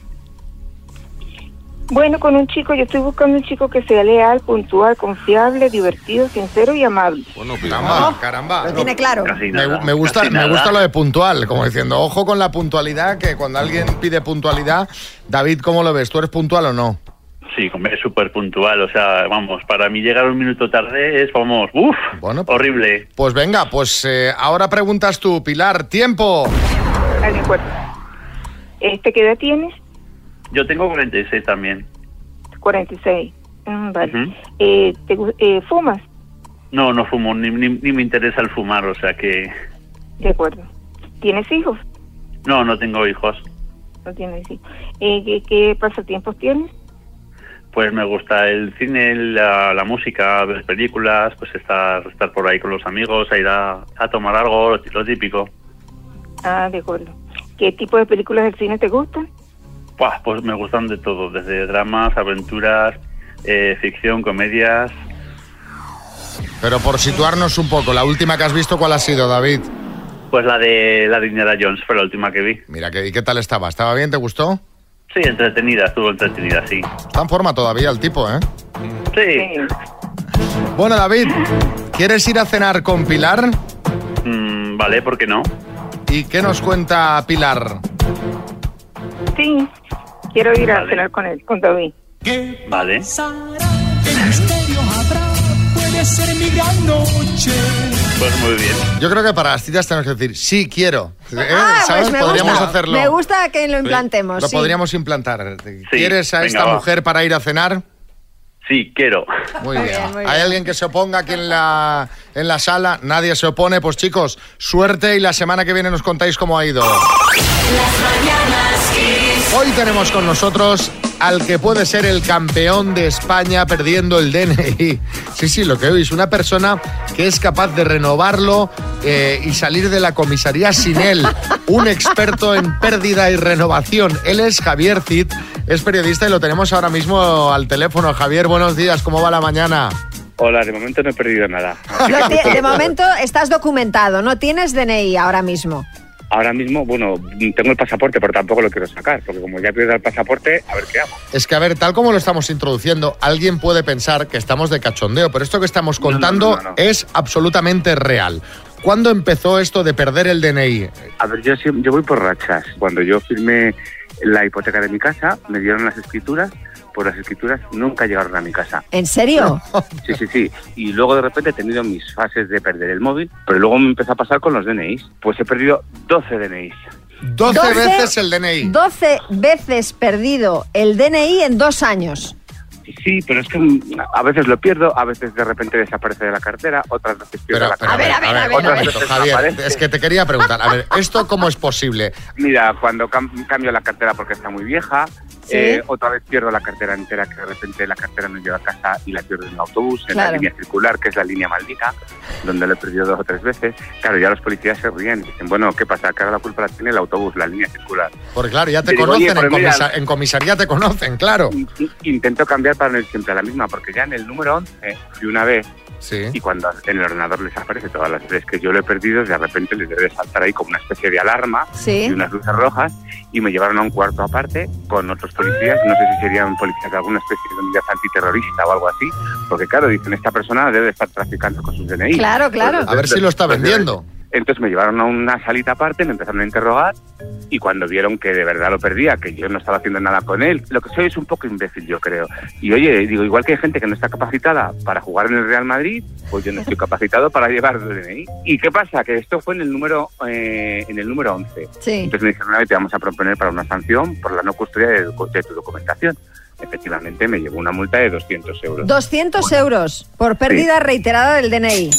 Bueno, con un chico, yo estoy buscando un chico que sea leal, puntual, confiable, divertido, sincero y amable. Bueno, caramba, caramba. Lo tiene claro. Me, nada, me gusta, me gusta lo de puntual, como diciendo, ojo con la puntualidad, que cuando alguien pide puntualidad, David, ¿cómo lo ves? ¿Tú eres puntual o no? Sí, es súper puntual. O sea, vamos, para mí llegar un minuto tarde es, vamos, uff, horrible. Pues venga, pues eh, ahora preguntas tú, Pilar, tiempo. Ah, de acuerdo. ¿Este qué edad tienes? Yo tengo 46 también. 46. Mm, vale. Ujú. eh, ¿te eh, ¿Fumas? No, no fumo, ni, ni, ni me interesa el fumar, o sea que... De acuerdo. ¿Tienes hijos? No, no tengo hijos. No tienes hijos. Eh, ¿qué, qué pasatiempos tienes? Pues me gusta el cine, la, la música, ver películas, pues estar, estar por ahí con los amigos, a ir a, a tomar algo, lo, lo típico. Ah, de acuerdo. ¿Qué tipo de películas del cine te gustan? Buah, pues me gustan de todo, desde dramas, aventuras, eh, ficción, comedias. Pero por situarnos un poco, la última que has visto, ¿cuál ha sido, David? Pues la de la de Indiana Jones fue la última que vi. Mira, ¿qué, ¿y qué tal estaba? ¿Estaba bien? ¿Te gustó? Sí, entretenida, estuvo entretenida, sí. Está en forma todavía el tipo, ¿eh? Sí. Bueno, David, ¿quieres ir a cenar con Pilar? Mm, vale, ¿por qué no? ¿Y qué nos cuenta Pilar? Sí, quiero ir a cenar con él, con David. Vale. ¿Qué misterio habrá? Puede ser mi gran noche. Pues muy bien. Yo creo que para las citas tenemos que decir, sí, quiero. ¿Eh? Ah, ¿Sabes? pues me podríamos gusta. hacerlo. Me gusta que lo implantemos. Lo sí. podríamos implantar. ¿Quieres a venga, esta va. mujer para ir a cenar? Sí, quiero. Muy Muy bien. bien, muy ¿Hay bien. alguien que se oponga aquí en la, en la sala? Nadie se opone. Pues chicos, suerte y la semana que viene nos contáis cómo ha ido. Hoy tenemos con nosotros al que puede ser el campeón de España perdiendo el DNI. Sí, sí, lo que oís, una persona que es capaz de renovarlo eh, y salir de la comisaría sin él. Un experto en pérdida y renovación. Él es Javier Cid, es periodista y lo tenemos ahora mismo al teléfono. Javier, buenos días, ¿cómo va la mañana? Hola, de momento no he perdido nada. De momento estás documentado, no tienes DNI ahora mismo. Ahora mismo, bueno, tengo el pasaporte, pero tampoco lo quiero sacar, porque como ya pierdo el pasaporte, a ver qué hago. Es que, a ver, tal como lo estamos introduciendo, alguien puede pensar que estamos de cachondeo, pero esto que estamos contando no, no. es absolutamente real. ¿Cuándo empezó esto de perder el DNI? A ver, yo, yo voy por rachas. Cuando yo firmé la hipoteca de mi casa, me dieron las escrituras, pues las escrituras nunca llegaron a mi casa. ¿En serio? Sí, sí, sí. Y luego de repente he tenido mis fases de perder el móvil, pero luego me empezó a pasar con los DNIs. Pues he perdido 12 DNIs. 12, 12 veces el DNI. 12 veces perdido el DNI en dos años. Sí, pero es que a veces lo pierdo, a veces de repente desaparece de la cartera, otras veces pierdo Pero, la pero, cartera. a ver, a ver, momento, veces Javier, aparece. es que te quería preguntar, a ver, ¿esto cómo es posible? Mira, cuando cam- cambio la cartera porque está muy vieja, Sí. eh, otra vez pierdo la cartera entera, que de repente la cartera no llega a casa y la pierdo en un autobús, en Claro. la línea circular, que es la línea maldita, donde lo he perdido dos o tres veces. Claro, ya los policías se ríen dicen, bueno, ¿qué pasa? Que ahora la culpa la tiene el autobús, la línea circular. Porque claro, ya te digo, conocen, en, mira- comisa- en comisaría te conocen, claro. Intento cambiar para no ir siempre a la misma, porque ya en el número 11 fui una vez Sí. y cuando en el ordenador les aparece todas las veces que yo lo he perdido, de repente les debe saltar ahí como una especie de alarma Sí. y unas luces rojas y me llevaron a un cuarto aparte con otros policías, no sé si serían policías de alguna especie de unidad antiterrorista o algo así, porque claro, dicen, esta persona debe estar traficando con sus DNI. Claro, claro. A ver si lo está vendiendo. Entonces me llevaron a una salita aparte, me empezaron a interrogar y cuando vieron que de verdad lo perdía, que yo no estaba haciendo nada con él, lo que soy es un poco imbécil, yo creo. Y oye, digo, igual que hay gente que no está capacitada para jugar en el Real Madrid, pues yo no estoy capacitado para llevar el DNI. ¿Y qué pasa? Que esto fue en el número eh, en el número 11. Sí. Entonces me dijeron, "Vale, te vamos a proponer para una sanción por la no custodia de, de tu documentación. Efectivamente, me llevó una multa de 200 euros. 200 euros por pérdida reiterada del DNI.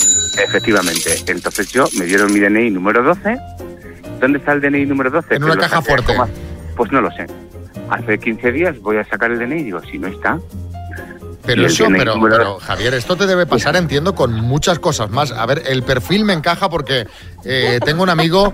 Efectivamente. Entonces yo me dieron mi DNI número 12. ¿Dónde está el DNI número 12? En una caja fuerte. como- Pues no lo sé. Hace 15 días voy a sacar el DNI y digo, si no está. Pero eso, pero, Javier, esto te debe pasar, entiendo, con muchas cosas más. A ver, el perfil me encaja porque eh, tengo un amigo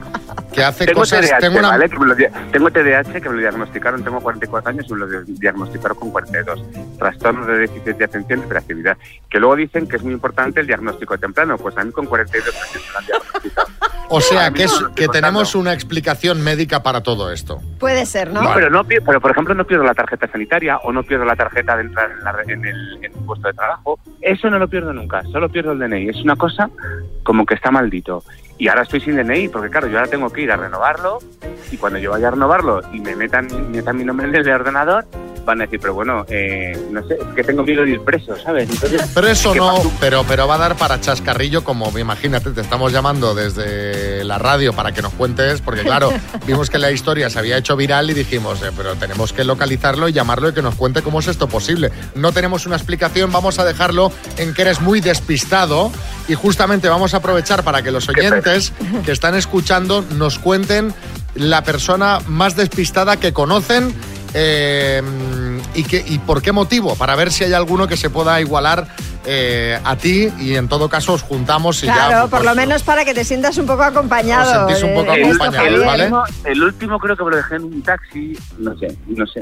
que hace Tengo cosas. TDAH, tengo una- ¿vale? Que me lo di- tengo TDAH que me lo diagnosticaron, tengo 44 años y me lo di- diagnosticaron con 42. Trastorno de déficit de atención y hiperactividad. Que luego dicen que es muy importante el diagnóstico temprano. Pues a mí con 42 años me lo han diagnosticado. O sea, que, es, tenemos una explicación médica para todo esto. Puede ser, ¿no? No, pero no pero por ejemplo no pierdo la tarjeta sanitaria o no pierdo la tarjeta de entrar en, la re- en el, en el puesto de trabajo. Eso no lo pierdo nunca, solo pierdo el DNI. Es una cosa como que está maldito. Y ahora estoy sin DNI porque claro, yo ahora tengo que ir a renovarlo y cuando yo vaya a renovarlo y me metan, metan mi nombre en el ordenador, van a decir, pero bueno, eh, no sé, es que tengo miedo de ir preso, ¿sabes? Entonces, Pero eso ¿qué no, pero, pero va a dar para chascarrillo, como imagínate, te estamos llamando desde la radio para que nos cuentes, porque claro, vimos que la historia se había hecho viral y dijimos, eh, pero tenemos que localizarlo y llamarlo y que nos cuente cómo es esto posible. No tenemos una explicación, vamos a dejarlo en que eres muy despistado y justamente vamos a aprovechar para que los oyentes que están escuchando nos cuenten la persona más despistada que conocen eh, y, que, y por qué motivo, para ver si hay alguno que se pueda igualar eh, a ti y en todo caso os juntamos y Claro, ya... por pues, lo menos para que te sientas un poco acompañado. Os sentís un poco acompañados, Javier. ¿vale? último, el último creo que me lo dejé en un taxi, no sé, no sé.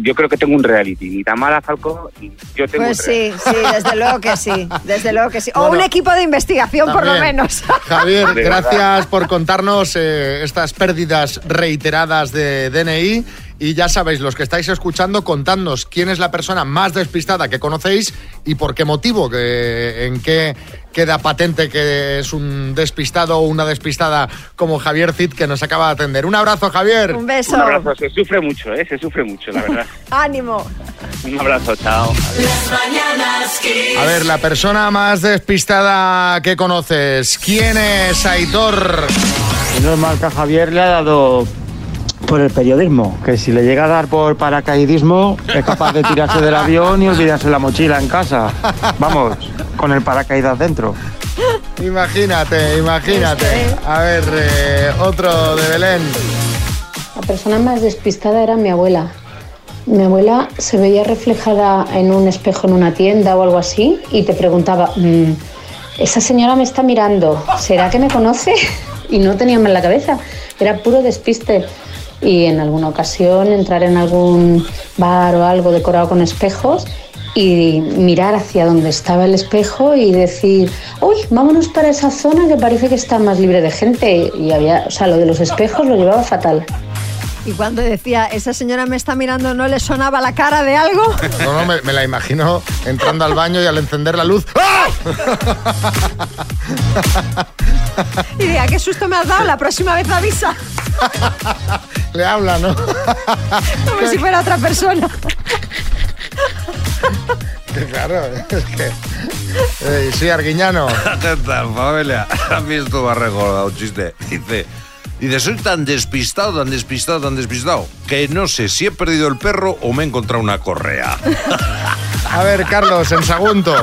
Yo creo que tengo un reality, ni Tamara Falco, ni yo tengo Pues un sí, sí, desde luego que sí, desde luego que sí. O Bueno, un equipo de investigación, por lo menos. Javier, De gracias por contarnos eh, estas pérdidas reiteradas de DNI Y ya sabéis, los que estáis escuchando, contadnos quién es la persona más despistada que conocéis y por qué motivo, que, en qué queda patente que es un despistado o una despistada como Javier Cid que nos acaba de atender. Un abrazo, Javier. Un beso. Un abrazo, se sufre mucho, ¿eh? Se sufre mucho, la verdad. Ánimo. Un abrazo, chao. A ver, la persona más despistada que conoces, ¿quién es Aitor? Es mal que a Javier le ha dado por el periodismo, que si le llega a dar por paracaidismo es capaz de tirarse del avión y olvidarse la mochila en casa. Vamos, con el paracaídas dentro. Imagínate, imagínate. A ver, eh, otro de Belén. La persona más despistada era mi abuela. Mi abuela se veía reflejada en un espejo en una tienda o algo así y te preguntaba, "Mm, esa señora me está mirando, ¿será que me conoce? Y no tenía más en la cabeza, era puro despiste. Y en alguna ocasión entrar en algún bar o algo decorado con espejos y mirar hacia donde estaba el espejo y decir, uy, vámonos para esa zona que parece que está más libre de gente. Y había, o sea, lo de los espejos lo llevaba fatal. Y cuando decía, esa señora me está mirando, ¿no le sonaba la cara de algo? No, no, me, me la imagino entrando al baño y al encender la luz. ¡ah! Y diga, qué susto me has dado, la próxima vez avisa. Le habla, ¿no? Como si fuera otra persona. Claro, es que... Eh, sí, Arguiñano. ¿Qué tal, familia? A mí esto me ha recordado un chiste. Dice, dice, soy tan despistado, tan despistado, tan despistado, que no sé si he perdido el perro o me he encontrado una correa. A ver, Carlos, en Sagunto.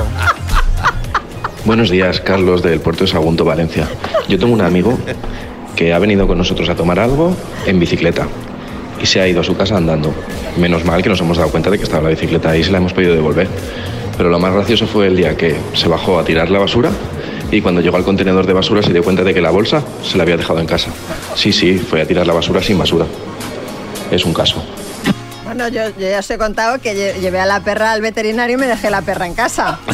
Buenos días, Carlos del puerto de Sagunto, Valencia. Yo tengo un amigo que ha venido con nosotros a tomar algo en bicicleta y se ha ido a su casa andando. Menos mal que nos hemos dado cuenta de que estaba la bicicleta ahí y se la hemos pedido devolver. Pero lo más gracioso fue el día que se bajó a tirar la basura y cuando llegó al contenedor de basura se dio cuenta de que la bolsa se la había dejado en casa. Sí, sí, fue a tirar la basura sin basura. Es un caso. Bueno, yo, yo ya os he contado que lle- llevé a la perra al veterinario y me dejé la perra en casa.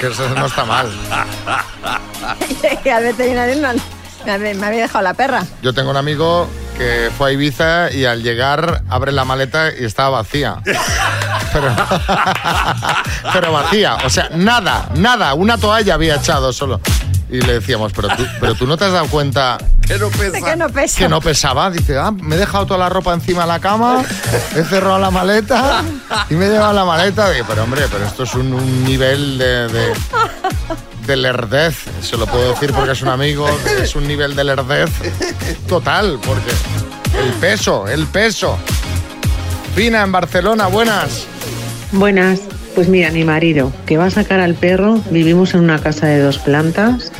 Que eso no está mal. Llegué al veterinario y no- me, había- dejado la perra. Yo tengo un amigo que fue a Ibiza y al llegar abre la maleta y estaba vacía. Pero, pero vacía, o sea, nada, nada, una toalla había echado solo. Y le decíamos, pero tú, pero tú no te has dado cuenta que no De que no pesa. que no pesaba. Dice, ah, me he dejado toda la ropa encima de la cama, he cerrado la maleta y me he llevado la maleta. Digo, pero hombre, pero esto es un, un nivel de, de, de lerdez. Se lo puedo decir porque es un amigo, es un nivel de lerdez total, porque el peso, el peso. Fina en Barcelona, buenas. Buenas, pues mira, mi marido, que va a sacar al perro, vivimos en una casa de dos plantas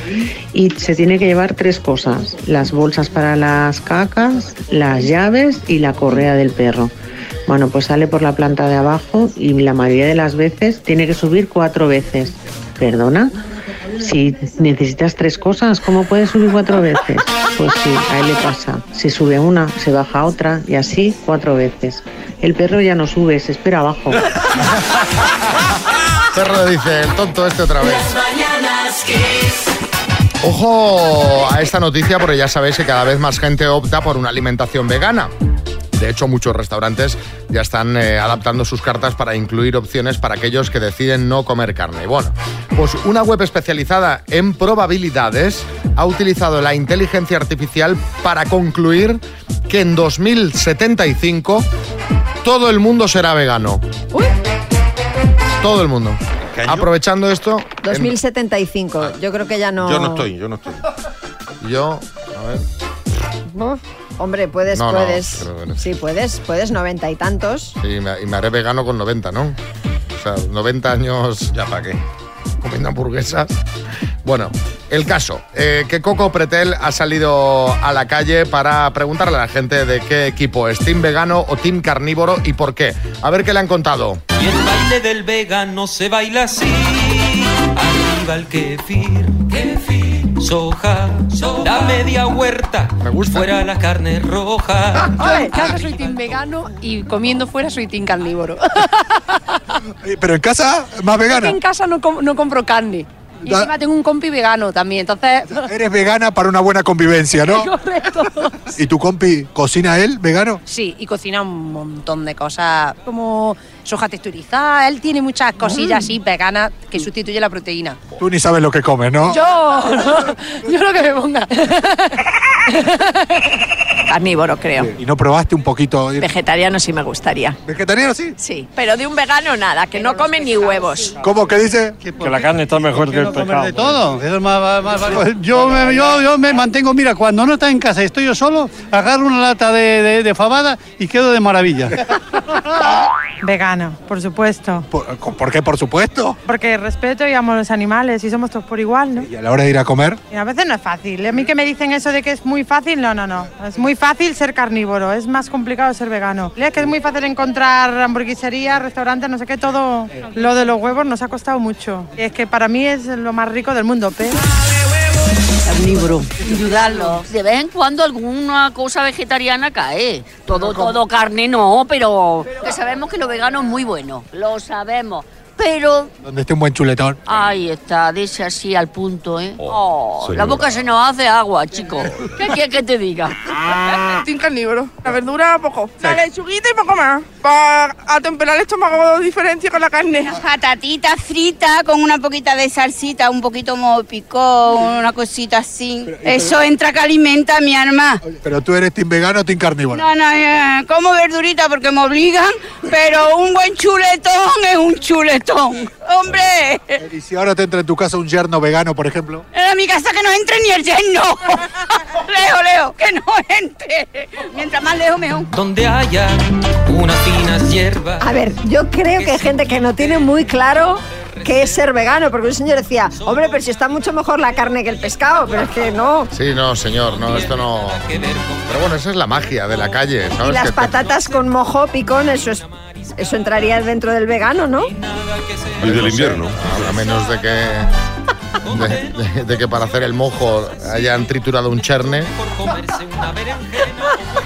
y se tiene que llevar tres cosas, las bolsas para las cacas, las llaves y la correa del perro. Bueno, pues sale por la planta de abajo y la mayoría de las veces tiene que subir cuatro veces. ¿Perdona? Si necesitas tres cosas, ¿cómo puedes subir cuatro veces? Pues sí, a él le pasa. Se sube una, se baja otra y así cuatro veces. El perro ya no sube, se espera abajo. Perro dice, el tonto este otra vez. Ojo a esta noticia porque ya sabéis que cada vez más gente opta por una alimentación vegana. De hecho, muchos restaurantes ya están eh, adaptando sus cartas para incluir opciones para aquellos que deciden no comer carne. Bueno, pues una web especializada en probabilidades ha utilizado la inteligencia artificial para concluir que en 2075 todo el mundo será vegano. Todo el mundo. Aprovechando esto, 2075. Yo creo que ya no. Yo no estoy, yo no estoy. yo, a ver. Uf, Hombre, puedes, No, no, puedes. pero bueno. Sí, puedes, puedes, noventa y tantos. Sí, me- y me haré vegano con 90, ¿no? O sea, 90 años. ¿Ya para qué? Comiendo hamburguesas. Bueno, el caso, eh, que Coco Pretel ha salido a la calle para preguntarle a la gente de qué equipo es, ¿team vegano o team carnívoro y por qué? A ver qué le han contado. Y el baile del vegano se baila así. Arriba el kefir, kefir, soja, la media huerta, fuera la carne roja. Yo en casa soy team vegano y comiendo fuera soy team carnívoro. Pero en casa, más Es que vegana. en casa no, com- no compro carne. Y encima tengo un compi vegano también, entonces... Eres vegana para una buena convivencia, ¿no? Correcto. ¿Y tu compi cocina él, vegano? Sí, y cocina un montón de cosas, como soja texturizada. Él tiene muchas cosillas así veganas que sustituye la proteína. Tú ni sabes lo que comes, ¿no? Yo, yo lo que me ponga. Carnívoro, creo. ¿Y no probaste un poquito? Vegetariano sí me gustaría. ¿Vegetariano sí? Sí, pero de un vegano nada, que no come ni huevos. ¿Cómo que dice? Que la carne está mejor que el pescado. de todo. Eso es más, más- más- yo, me, yo, yo me mantengo, mira, cuando no está en casa y estoy yo solo, agarro una lata de, de- de fabada y quedo de maravilla. Vegano, por supuesto. ¿Por, por qué, por supuesto? Porque respeto y amo a los animales y somos todos por igual, ¿no? ¿Y a la hora de ir a comer? Y a veces no es fácil. A mí que me dicen eso de que es muy fácil, no, no, no. Es muy fácil ser carnívoro, es más complicado ser vegano. Es que es muy fácil encontrar hamburgueserías, restaurantes, no sé qué, todo lo de los huevos nos ha costado mucho. Y es que para mí es lo más rico del mundo, pero... Carnívoro. Dudarlo. De vez en cuando alguna cosa vegetariana cae. Todo, todo carne no, pero que sabemos que lo vegano es muy bueno. Lo sabemos. Pero Donde esté un buen chuletón. ahí está, dice así al punto, ¿eh? Oh, la señora. boca se nos hace agua, chico. ¿Qué quieres que te diga? Team carnívoro. La verdura, poco. La lechuguita y poco más. Para atemperar el estómago diferencia con la carne. Patatitas fritas con una poquita de salsita, un poquito como picón, una cosita así. Eso entra que alimenta a mi alma. Pero tú eres team vegano o team carnívoro. No, no, eh, como verdurita porque me obligan, pero un buen chuletón es un chuletón. ¡Hombre! ¿Y si ahora te entra en tu casa un yerno vegano, por ejemplo? En mi casa que no entre ni el yerno. Leo, Leo, que no entre. Mientras más lejos, mejor. Donde haya unas finas hierbas. A ver, yo creo que hay gente que no tiene muy claro qué es ser vegano, porque un señor decía, hombre, pero si está mucho mejor la carne que el pescado, pero es que no. Sí, no, señor, no, esto no. Pero bueno, esa es la magia de la calle, ¿sabes? Y las Que te- patatas con mojo, picón, eso es, eso entraría dentro del vegano, ¿no? Y del invierno. A menos de que. De, de- de que para hacer el mojo hayan triturado un cherne.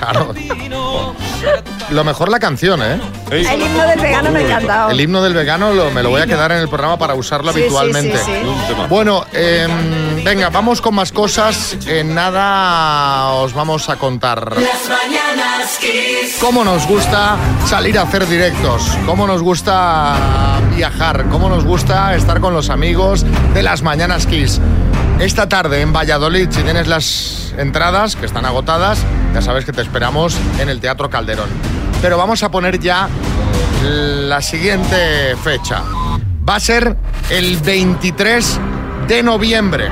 Claro. Lo mejor la canción, ¿eh? El himno del vegano me ha encantado. El himno del vegano lo- me lo voy a quedar en el programa para usarlo Sí, habitualmente. sí, sí. Bueno, em, venga, vamos con más cosas. En nada os vamos a contar. Las mañanas Kiss. Cómo nos gusta salir a hacer directos, cómo nos gusta viajar, cómo nos gusta estar con los amigos de las Mañanas Kiss. Esta tarde en Valladolid, si tienes las entradas, que están agotadas, ya sabes que te esperamos en el Teatro Calderón. Pero vamos a poner ya la siguiente fecha. Va a ser el 23 de noviembre.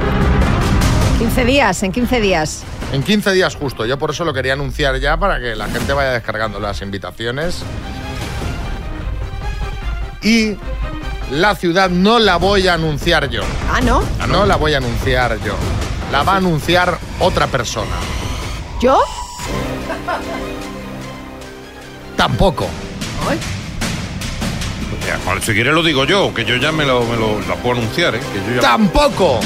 15 días, en 15 días. En 15 días justo. Yo por eso lo quería anunciar ya para que la gente vaya descargando las invitaciones. Y la ciudad no la voy a anunciar yo. Ah, ¿no? No la voy a anunciar yo. La va a anunciar otra persona. ¿Yo? Tampoco. Ya, vale, si quieres lo digo yo, que yo ya me lo, me lo la puedo anunciar, ¿eh? Que yo ya- Tampoco.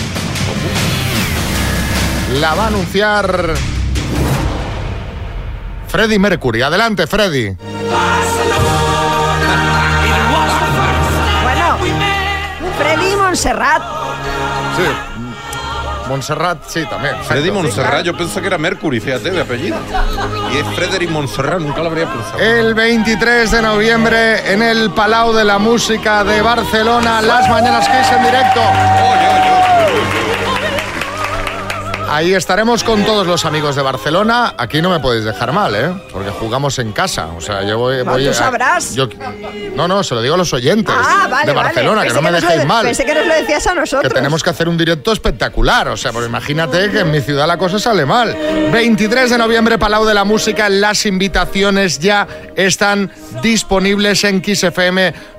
La va a anunciar Freddy Mercury. Adelante, Freddy. Bueno, Montserrat. Sí. Montserrat, sí, también. Freddy. Montserrat, yo pensé que era Mercury, fíjate, de apellido. Y es Frederick Montserrat, nunca lo habría pensado. El 23 de noviembre en el Palau de la Música de Barcelona, las Mañanas Kiss en directo. Ahí estaremos con todos los amigos de Barcelona. Aquí no me podéis dejar mal, ¿eh? Porque jugamos en casa. O sea, yo voy. Voy tú a- sabrás. yo- no, no, se lo digo a los oyentes Ah, vale, de vale. Barcelona, que no me dejéis de- mal. Pensé que nos lo decías a Que nosotros. tenemos que hacer un directo espectacular. O sea, pues imagínate que en mi ciudad la cosa sale mal. 23 de noviembre, Palau de la Música. Las invitaciones ya están disponibles en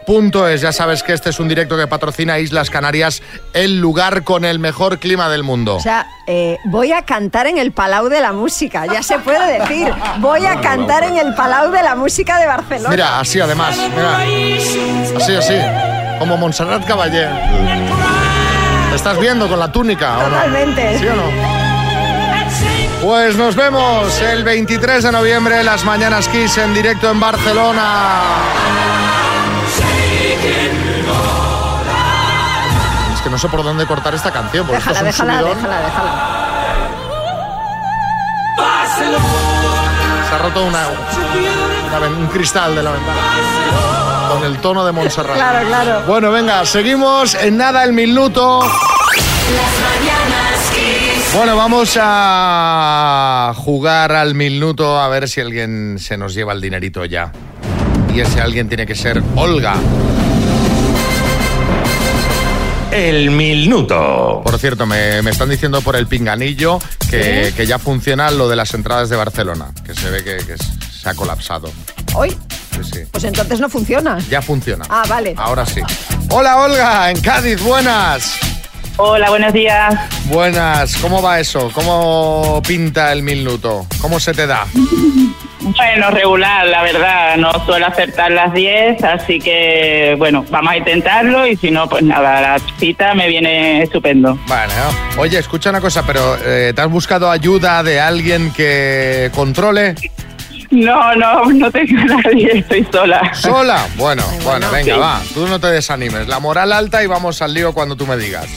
kissfm.es. Ya sabes que este es un directo que patrocina Islas Canarias, el lugar con el mejor clima del mundo. O sea, eh, voy a cantar en el Palau de la Música, ya se puede decir. Voy a cantar en el Palau de la Música de Barcelona. Mira, así además. Mira. Así, así. Como Montserrat Caballé. ¿Te estás viendo con la túnica o no? Totalmente. ¿Sí o no? Pues nos vemos el 23 de noviembre, las Mañanas Kiss en directo en Barcelona. No sé por dónde cortar esta canción, porque Déjala, esto es un déjala, subidón. déjala, déjala. Se ha roto una, una ven- un cristal de la ventana. Con el tono de Montserrat. Claro, claro. Bueno, venga, seguimos en nada el minuto. Bueno, vamos a jugar al minuto a ver si alguien se nos lleva el dinerito ya. Y ese alguien tiene que ser Olga. El minuto. Por cierto, me, me están diciendo por el pinganillo que, que ya funciona lo de las entradas de Barcelona, que se ve que, que se ha colapsado. Hoy, Sí, sí. pues entonces no funciona. Ya funciona. Ah, vale. Ahora sí. Hola Olga, en Cádiz, buenas. Hola, buenos días. Buenas, ¿cómo va eso? ¿Cómo pinta el minuto? ¿Cómo se te da? Bueno, regular, la verdad, no suelo acertar las 10, así que bueno, vamos a intentarlo y si no, pues nada, la cita me viene estupendo. Bueno, oye, escucha una cosa, pero eh, ¿te has buscado ayuda de alguien que controle? No, no, no tengo a nadie, estoy sola. ¿Sola? Bueno, bueno, venga, Sí. va, tú no te desanimes. La moral alta y vamos al lío cuando tú me digas.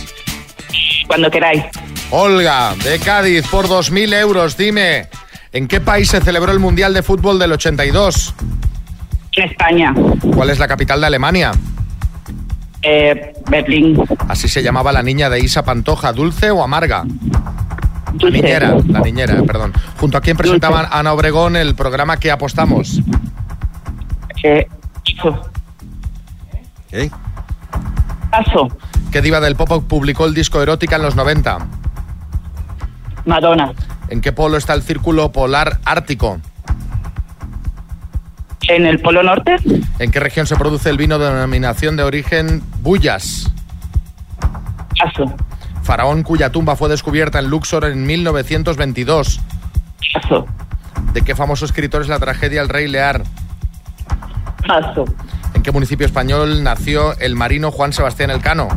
Cuando queráis. Olga, de Cádiz, por 2.000 euros, dime, ¿en qué país se celebró el Mundial de Fútbol del 82? En España. ¿Cuál es la capital de Alemania? Eh, Berlín. Así se llamaba la niña de Isa Pantoja, ¿dulce o amarga? La niñera, la niñera, perdón. ¿Junto a quién presentaban Ana Obregón el programa que apostamos? Eh, ¿Eh? Paso. ¿Qué diva del pop publicó el disco Erótica en los 90? Madonna. ¿En qué polo está el círculo polar ártico? ¿En el Polo Norte? ¿En qué región se produce el vino de denominación de origen Bullas? Paso. Faraón cuya tumba fue descubierta en Luxor en 1922. Paso. ¿De qué famoso escritor es la tragedia El Rey Lear? Paso. ¿En qué municipio español nació el marino Juan Sebastián Elcano?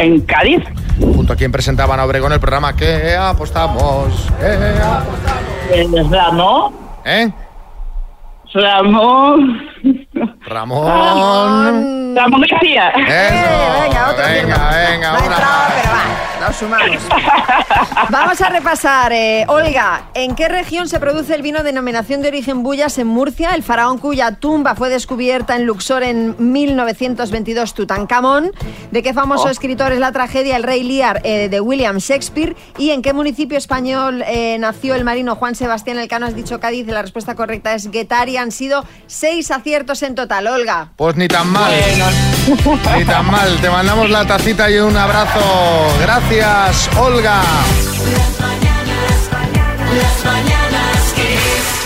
¿En Cádiz? Junto a quien presentaban a Obregón el programa que apostamos. ¿Qué apostamos? Ramón. ¿Eh? Ramón. Ramón. Ramón García. Eso. venga, otro venga, venga, una. pero va, lo sumamos. Vamos a repasar, eh, Olga, ¿en qué región se produce el vino denominación de origen Bullas en Murcia? El faraón cuya tumba fue descubierta en Luxor en 1922, Tutankamón. ¿De qué famoso Oh. escritor es la tragedia El Rey Lear eh, de William Shakespeare? ¿Y en qué municipio español eh, nació el marino Juan Sebastián Elcano? Has dicho Cádiz, la respuesta correcta es Guetari. Han sido seis aciertos en total, Olga. Pues ni tan mal. Ni tan mal. Te mandamos la tacita y un abrazo. Gracias, Olga. Las mañanas, las mañanas Kiss.